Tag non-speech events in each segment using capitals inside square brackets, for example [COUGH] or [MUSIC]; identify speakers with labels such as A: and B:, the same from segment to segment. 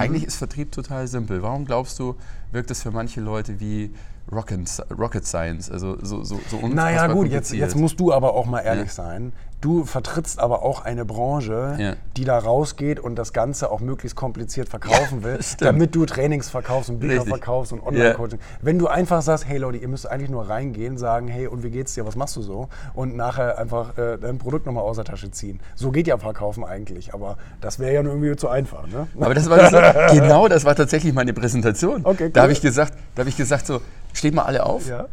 A: Eigentlich ist Vertrieb total simpel. Warum glaubst du, wirkt es für manche Leute wie Rocket, Rocket Science? Also so, so, so
B: Naja, gut, jetzt, jetzt musst du aber auch mal ehrlich
A: Ja.
B: sein. Du vertrittst aber auch eine Branche,
A: Ja.
B: die da rausgeht und das Ganze auch möglichst kompliziert verkaufen will,
A: das stimmt.
B: damit du Trainings verkaufst und Bücher
A: Richtig.
B: verkaufst und Online-Coaching. Wenn du einfach sagst, hey Leute, ihr müsst eigentlich nur reingehen, sagen, hey, und wie geht's dir, was machst du so? Und nachher einfach äh, dein Produkt nochmal aus der Tasche ziehen. So geht ja Verkaufen eigentlich, aber das wäre ja nur irgendwie zu einfach. Ne?
A: Aber das war das, [LAUGHS] genau, das war tatsächlich meine Präsentation.
B: Okay,
A: Da
B: cool.
A: habe ich gesagt, da habe ich gesagt so, steht mal alle auf.
B: Ja.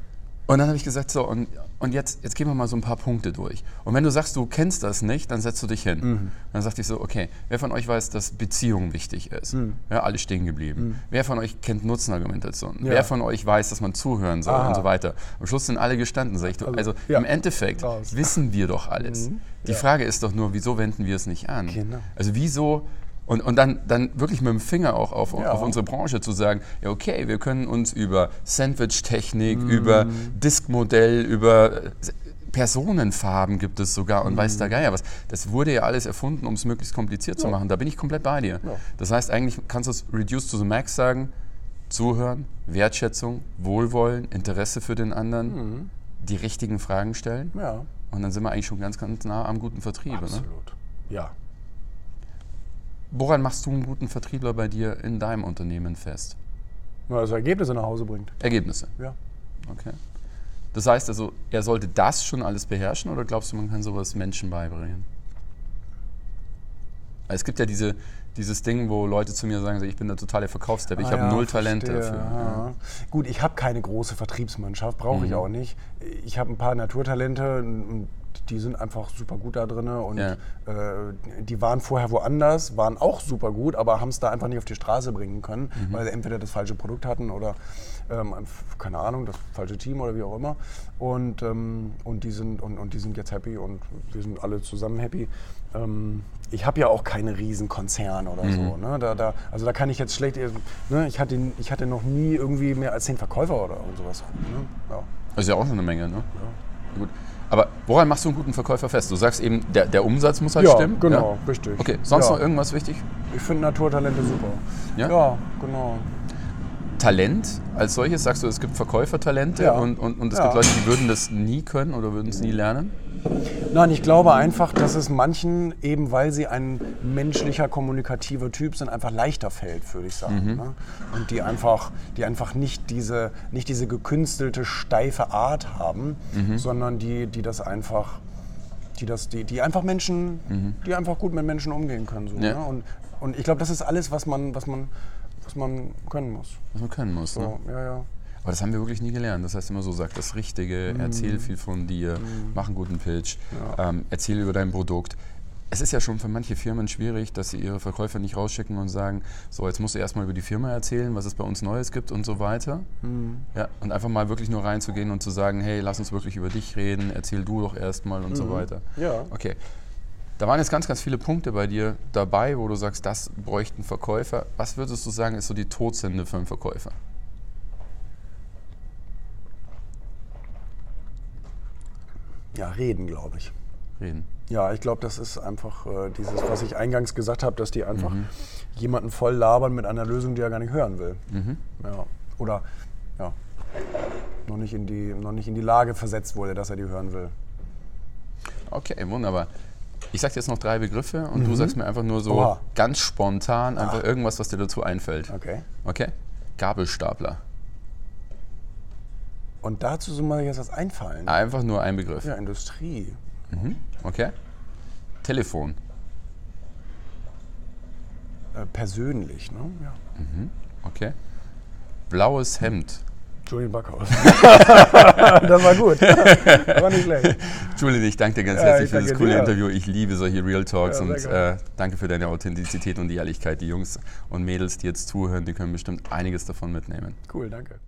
A: Und dann habe ich gesagt so und, und jetzt, jetzt gehen wir mal so ein paar Punkte durch. Und wenn du sagst, du kennst das nicht, dann setzt du dich hin.
B: Mhm.
A: Dann sagte ich so, okay, wer von euch weiß, dass Beziehung wichtig ist?
B: Mhm.
A: Ja, alle stehen geblieben. Wer von euch kennt Nutzenargumentation?
B: Ja.
A: Wer von euch weiß, dass man zuhören soll
B: Aha.
A: und so weiter? Am Schluss sind alle gestanden. Sag ich, du,
B: Also,
A: also
B: ja.
A: im Endeffekt
B: Raus.
A: wissen wir doch alles. Die
B: Ja.
A: Frage ist doch nur, wieso wenden wir es nicht an?
B: Genau.
A: Also wieso und, und dann, dann wirklich mit dem Finger auch auf,
B: Ja.
A: auf unsere Branche zu sagen, ja okay, wir können uns über Sandwich-Technik,
B: Mhm.
A: über Diskmodell, über äh, Personenfarben gibt es sogar und weiß der
B: Mhm.
A: Geier was. Das wurde ja alles erfunden, um es möglichst kompliziert zu machen. Da bin ich komplett bei dir.
B: Ja.
A: Das heißt, eigentlich kannst du es reduce to the max sagen, zuhören, Wertschätzung, Wohlwollen, Interesse für den anderen,
B: Mhm.
A: die richtigen Fragen stellen
B: Ja,
A: und dann sind wir eigentlich schon ganz, ganz nah am guten Vertrieb. Ne?
B: absolut. Ja.
A: Woran machst du einen guten Vertriebler bei dir in deinem Unternehmen fest?
B: Nur Also Ergebnisse nach Hause bringt.
A: Ergebnisse.
B: Ja.
A: Okay. Das heißt also, er sollte das schon alles beherrschen oder glaubst du, man kann sowas Menschen beibringen? Weil Es gibt ja diese, dieses Ding, wo Leute zu mir sagen, ich bin der totale Verkaufsdepp, ich
B: Ah
A: habe
B: ja,
A: null Talent
B: verstehe,
A: dafür.
B: ja. Gut, ich habe keine große Vertriebsmannschaft, brauche ich
A: Mhm.
B: auch nicht. Ich habe ein paar Naturtalente und die sind einfach super gut da drin und
A: Ja.
B: äh, die waren vorher woanders, waren auch super gut, aber haben es da einfach nicht auf die Straße bringen können,
A: Mhm.
B: weil sie entweder das falsche Produkt hatten oder ähm, keine Ahnung, das falsche Team oder wie auch immer. Und, ähm, und, die sind, und, und die sind jetzt happy und wir sind alle zusammen happy. Ähm, ich habe ja auch keine Riesenkonzern oder
A: Mhm.
B: so. Ne? Da, da, also da kann ich jetzt schlecht, ne? ich, hatte, ich hatte noch nie irgendwie mehr als zehn Verkäufer oder sowas. Ne? Ja.
A: Das ist ja auch schon eine Menge, ne? Gut. Aber woran machst du einen guten Verkäufer fest? Du sagst eben, der, der Umsatz muss halt
B: Ja,
A: stimmen.
B: genau, richtig.
A: Okay, sonst
B: Ja.
A: noch irgendwas wichtig?
B: Ich finde Naturtalente super.
A: Ja?
B: Ja, genau.
A: Talent als solches, sagst du, es gibt Verkäufertalente
B: Ja.
A: und, und, und es
B: Ja.
A: gibt Leute, die würden das nie können oder würden es nie lernen?
B: Nein, ich glaube einfach, dass es manchen, eben weil sie ein menschlicher, kommunikativer Typ sind, einfach leichter fällt, würde ich sagen.
A: Mhm.
B: Ne? Und die einfach, die einfach nicht diese, nicht diese gekünstelte, steife Art haben,
A: Mhm.
B: sondern die, die das einfach, die das, die, die einfach Menschen, die einfach gut mit Menschen umgehen können. So,
A: Mhm. Ja.
B: ne? und, und ich glaube, das ist alles, was man, was man, was man können muss.
A: Was man können muss. Ne?
B: So, ja, ja.
A: Aber das haben wir wirklich nie gelernt. Das heißt immer so, sag das Richtige,
B: Mhm.
A: erzähl viel von dir, mach einen guten Pitch, ähm, erzähl über dein Produkt. Es ist ja schon für manche Firmen schwierig, dass sie ihre Verkäufer nicht rausschicken und sagen, so jetzt musst du erstmal über die Firma erzählen, was es bei uns Neues gibt und so weiter.
B: Mhm.
A: Ja, und einfach mal wirklich nur reinzugehen und zu sagen, hey, lass uns wirklich über dich reden, erzähl du doch erstmal und so weiter.
B: Mhm. Ja.
A: Okay. Da waren jetzt ganz, ganz viele Punkte bei dir dabei, wo du sagst, das bräuchten Verkäufer. Was würdest du sagen, ist so die Todsünde für einen Verkäufer?
B: Ja, reden, glaube ich.
A: Reden.
B: Ja, ich glaube, das ist einfach äh, dieses, was ich eingangs gesagt habe, dass die einfach
A: Mhm.
B: jemanden voll labern mit einer Lösung, die er gar nicht hören will.
A: Mhm.
B: Ja. Oder ja, noch nicht, in die, noch nicht in die Lage versetzt wurde, dass er die hören will.
A: Okay, wunderbar. Ich sag dir jetzt noch drei Begriffe und du sagst mir einfach nur so
B: Mhm. Oha.
A: ganz spontan einfach irgendwas, was dir dazu einfällt.
B: Okay.
A: Okay? Gabelstapler.
B: Und dazu soll mir jetzt was einfallen.
A: Einfach nur ein Begriff.
B: Ja, Industrie.
A: Mhm. Okay? Telefon.
B: Äh, persönlich, ne? Ja.
A: Okay? Blaues Hemd.
B: Julian Backhaus. [LAUGHS] das war gut. war nicht schlecht.
A: Julian, ich danke dir ganz herzlich
B: ich
A: für das coole
B: dir.
A: Interview. Ich liebe solche Real Talks
B: Ja,
A: und äh, danke für deine Authentizität und die Ehrlichkeit. Die Jungs und Mädels, die jetzt zuhören, die können bestimmt einiges davon mitnehmen.
B: Cool, danke.